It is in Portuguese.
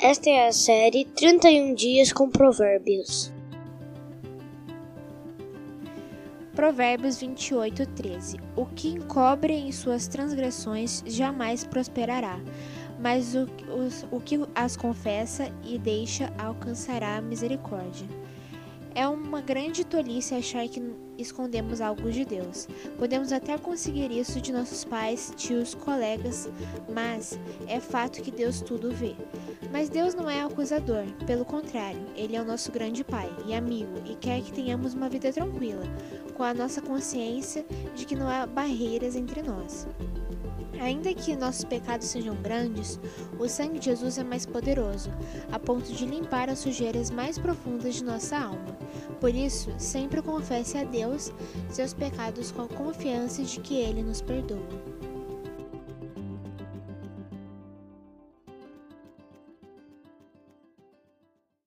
Esta é a série 31 Dias com Provérbios. Provérbios 28, 13 O que encobre em suas transgressões jamais prosperará, mas o, o, o que as confessa e deixa alcançará a misericórdia. É uma grande tolice achar que escondemos algo de Deus. Podemos até conseguir isso de nossos pais, tios, colegas, mas é fato que Deus tudo vê. Mas Deus não é acusador, pelo contrário, Ele é o nosso grande Pai e amigo e quer que tenhamos uma vida tranquila, com a nossa consciência de que não há barreiras entre nós. Ainda que nossos pecados sejam grandes, o sangue de Jesus é mais poderoso, a ponto de limpar as sujeiras mais profundas de nossa alma. Por isso, sempre confesse a Deus seus pecados com a confiança de que Ele nos perdoa.